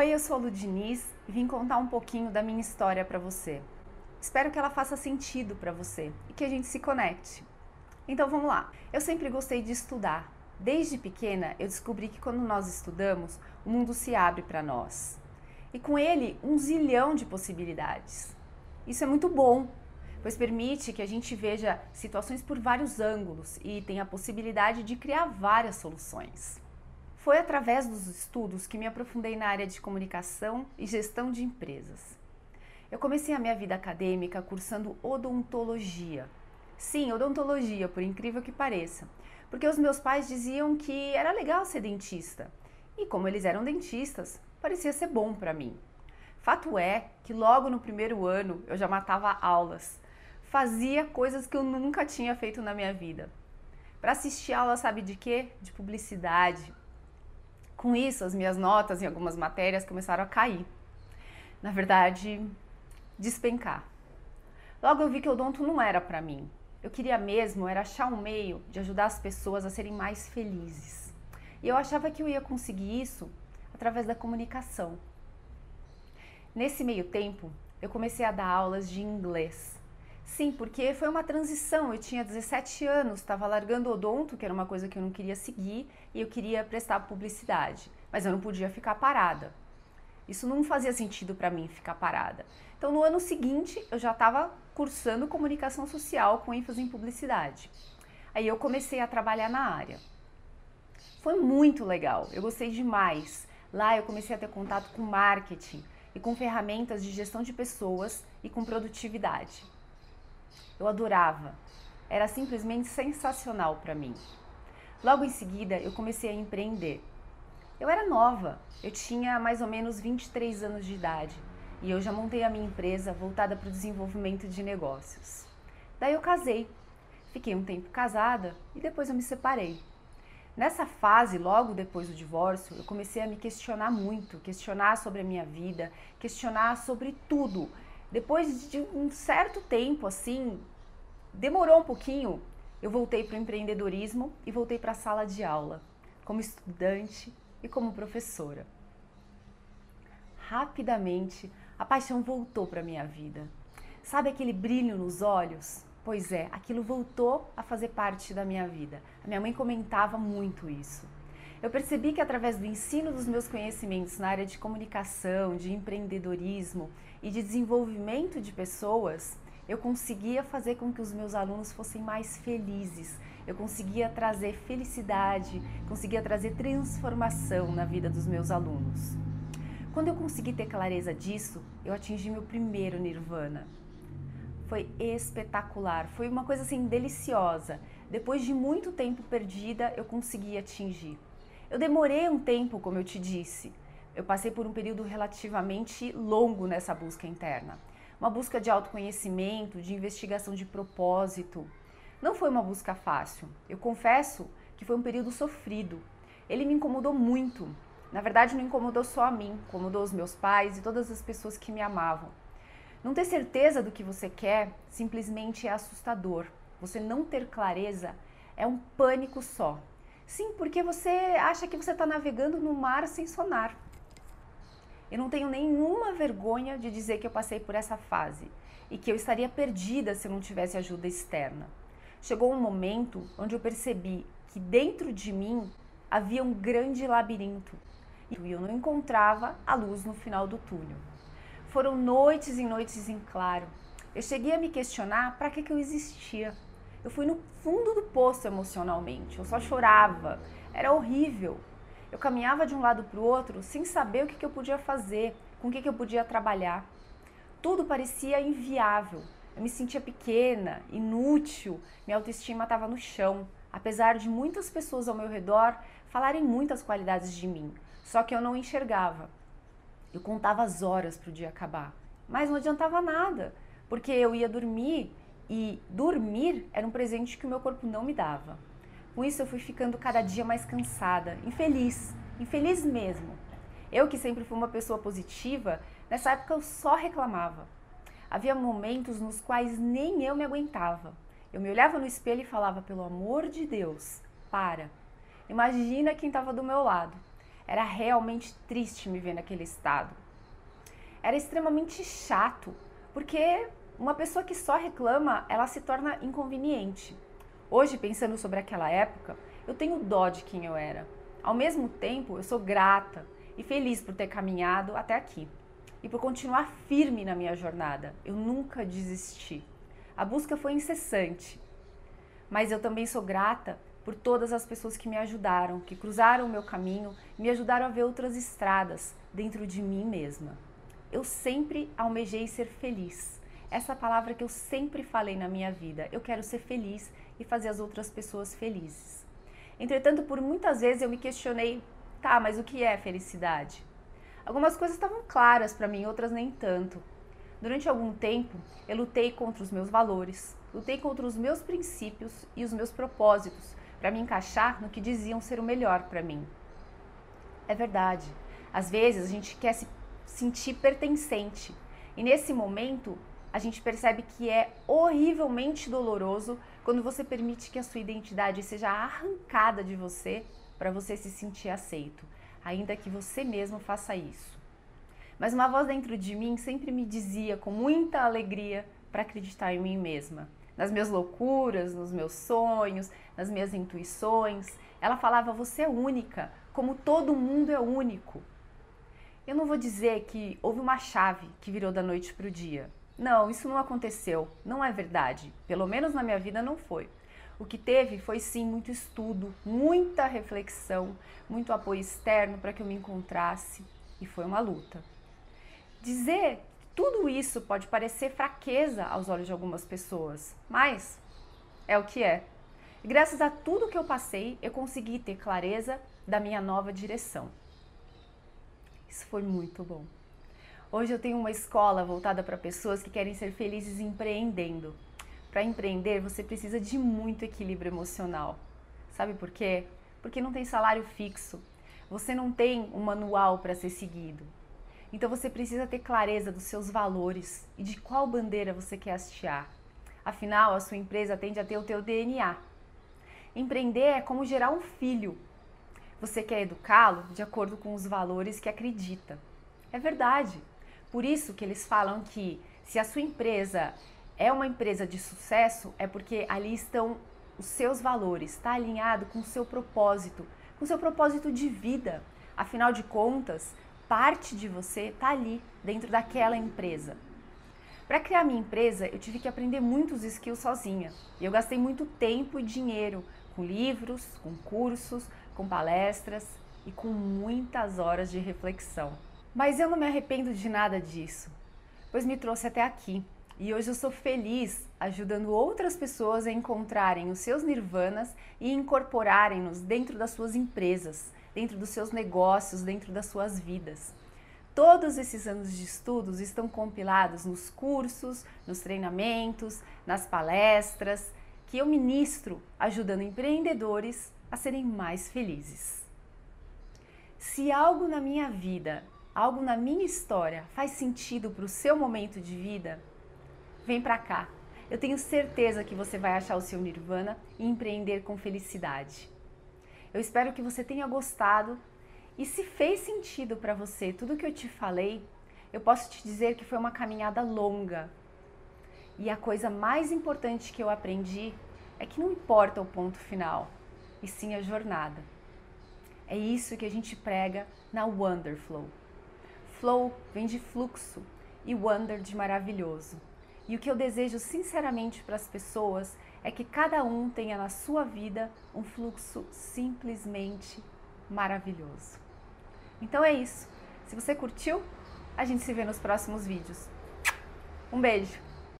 Oi, eu sou a Lu Diniz e vim contar um pouquinho da minha história para você. Espero que ela faça sentido para você e que a gente se conecte. Então vamos lá. Eu sempre gostei de estudar. Desde pequena eu descobri que quando nós estudamos, o mundo se abre para nós. E com ele, um zilhão de possibilidades. Isso é muito bom, pois permite que a gente veja situações por vários ângulos e tenha a possibilidade de criar várias soluções. Foi através dos estudos que me aprofundei na área de comunicação e gestão de empresas. Eu comecei a minha vida acadêmica cursando odontologia. Sim, odontologia, por incrível que pareça, porque os meus pais diziam que era legal ser dentista. E como eles eram dentistas, parecia ser bom para mim. Fato é que logo no primeiro ano eu já matava aulas, fazia coisas que eu nunca tinha feito na minha vida. Para assistir aula, sabe de quê? De publicidade, com isso, as minhas notas em algumas matérias começaram a cair. Na verdade, despencar. Logo eu vi que o odonto não era para mim. Eu queria mesmo era achar um meio de ajudar as pessoas a serem mais felizes. E eu achava que eu ia conseguir isso através da comunicação. Nesse meio tempo, eu comecei a dar aulas de inglês. Sim, porque foi uma transição. Eu tinha 17 anos, estava largando odonto, que era uma coisa que eu não queria seguir, e eu queria prestar publicidade, mas eu não podia ficar parada. Isso não fazia sentido para mim ficar parada. Então, no ano seguinte, eu já estava cursando comunicação social com ênfase em publicidade. Aí eu comecei a trabalhar na área. Foi muito legal, eu gostei demais. Lá eu comecei a ter contato com marketing e com ferramentas de gestão de pessoas e com produtividade. Eu adorava. Era simplesmente sensacional para mim. Logo em seguida, eu comecei a empreender. Eu era nova, eu tinha mais ou menos 23 anos de idade e eu já montei a minha empresa voltada para o desenvolvimento de negócios. Daí eu casei, fiquei um tempo casada e depois eu me separei. Nessa fase, logo depois do divórcio, eu comecei a me questionar muito, questionar sobre a minha vida, questionar sobre tudo. Depois de um certo tempo, assim, demorou um pouquinho, eu voltei para o empreendedorismo e voltei para a sala de aula, como estudante e como professora. Rapidamente, a paixão voltou para minha vida. Sabe aquele brilho nos olhos? Pois é, aquilo voltou a fazer parte da minha vida. A minha mãe comentava muito isso. Eu percebi que através do ensino dos meus conhecimentos na área de comunicação, de empreendedorismo e de desenvolvimento de pessoas, eu conseguia fazer com que os meus alunos fossem mais felizes. Eu conseguia trazer felicidade, conseguia trazer transformação na vida dos meus alunos. Quando eu consegui ter clareza disso, eu atingi meu primeiro nirvana. Foi espetacular, foi uma coisa assim deliciosa. Depois de muito tempo perdida, eu consegui atingir. Eu demorei um tempo, como eu te disse. Eu passei por um período relativamente longo nessa busca interna. Uma busca de autoconhecimento, de investigação de propósito. Não foi uma busca fácil. Eu confesso que foi um período sofrido. Ele me incomodou muito. Na verdade, não incomodou só a mim, incomodou os meus pais e todas as pessoas que me amavam. Não ter certeza do que você quer simplesmente é assustador. Você não ter clareza é um pânico só. Sim, porque você acha que você está navegando no mar sem sonar. Eu não tenho nenhuma vergonha de dizer que eu passei por essa fase e que eu estaria perdida se eu não tivesse ajuda externa. Chegou um momento onde eu percebi que dentro de mim havia um grande labirinto e eu não encontrava a luz no final do túnel. Foram noites e noites em claro. Eu cheguei a me questionar para que, que eu existia. Eu fui no fundo do poço emocionalmente, eu só chorava, era horrível. Eu caminhava de um lado para o outro sem saber o que, que eu podia fazer, com o que, que eu podia trabalhar. Tudo parecia inviável. Eu me sentia pequena, inútil, minha autoestima estava no chão, apesar de muitas pessoas ao meu redor falarem muitas qualidades de mim, só que eu não enxergava. Eu contava as horas para o dia acabar, mas não adiantava nada, porque eu ia dormir e dormir era um presente que o meu corpo não me dava. Com isso eu fui ficando cada dia mais cansada, infeliz, infeliz mesmo. Eu que sempre fui uma pessoa positiva, nessa época eu só reclamava. Havia momentos nos quais nem eu me aguentava. Eu me olhava no espelho e falava: pelo amor de Deus, para. Imagina quem estava do meu lado. Era realmente triste me ver naquele estado. Era extremamente chato, porque uma pessoa que só reclama, ela se torna inconveniente. Hoje, pensando sobre aquela época, eu tenho dó de quem eu era. Ao mesmo tempo, eu sou grata e feliz por ter caminhado até aqui e por continuar firme na minha jornada. Eu nunca desisti. A busca foi incessante, mas eu também sou grata por todas as pessoas que me ajudaram, que cruzaram o meu caminho me ajudaram a ver outras estradas dentro de mim mesma. Eu sempre almejei ser feliz. Essa palavra que eu sempre falei na minha vida. Eu quero ser feliz e fazer as outras pessoas felizes. Entretanto, por muitas vezes eu me questionei, tá, mas o que é felicidade? Algumas coisas estavam claras para mim, outras nem tanto. Durante algum tempo, eu lutei contra os meus valores, lutei contra os meus princípios e os meus propósitos para me encaixar no que diziam ser o melhor para mim. É verdade. Às vezes a gente quer se sentir pertencente e nesse momento a gente percebe que é horrivelmente doloroso quando você permite que a sua identidade seja arrancada de você para você se sentir aceito, ainda que você mesmo faça isso. Mas uma voz dentro de mim sempre me dizia com muita alegria para acreditar em mim mesma, nas minhas loucuras, nos meus sonhos, nas minhas intuições. Ela falava: "Você é única, como todo mundo é único". Eu não vou dizer que houve uma chave que virou da noite para o dia não, isso não aconteceu. Não é verdade. Pelo menos na minha vida não foi. O que teve foi sim muito estudo, muita reflexão, muito apoio externo para que eu me encontrasse e foi uma luta. Dizer tudo isso pode parecer fraqueza aos olhos de algumas pessoas, mas é o que é. E graças a tudo que eu passei, eu consegui ter clareza da minha nova direção. Isso foi muito bom. Hoje eu tenho uma escola voltada para pessoas que querem ser felizes empreendendo. Para empreender, você precisa de muito equilíbrio emocional. Sabe por quê? Porque não tem salário fixo. Você não tem um manual para ser seguido. Então você precisa ter clareza dos seus valores e de qual bandeira você quer hastear. Afinal, a sua empresa tende a ter o teu DNA. Empreender é como gerar um filho. Você quer educá-lo de acordo com os valores que acredita. É verdade. Por isso que eles falam que se a sua empresa é uma empresa de sucesso, é porque ali estão os seus valores, está alinhado com o seu propósito, com o seu propósito de vida. Afinal de contas, parte de você está ali, dentro daquela empresa. Para criar minha empresa, eu tive que aprender muitos skills sozinha. E eu gastei muito tempo e dinheiro com livros, com cursos, com palestras e com muitas horas de reflexão. Mas eu não me arrependo de nada disso, pois me trouxe até aqui. E hoje eu sou feliz ajudando outras pessoas a encontrarem os seus nirvanas e incorporarem-nos dentro das suas empresas, dentro dos seus negócios, dentro das suas vidas. Todos esses anos de estudos estão compilados nos cursos, nos treinamentos, nas palestras que eu ministro, ajudando empreendedores a serem mais felizes. Se algo na minha vida algo na minha história faz sentido para o seu momento de vida, vem para cá. Eu tenho certeza que você vai achar o seu nirvana e empreender com felicidade. Eu espero que você tenha gostado e se fez sentido para você tudo que eu te falei, eu posso te dizer que foi uma caminhada longa. E a coisa mais importante que eu aprendi é que não importa o ponto final, e sim a jornada. É isso que a gente prega na Wonderflow. Flow vem de fluxo e wonder de maravilhoso. E o que eu desejo sinceramente para as pessoas é que cada um tenha na sua vida um fluxo simplesmente maravilhoso. Então é isso. Se você curtiu, a gente se vê nos próximos vídeos. Um beijo!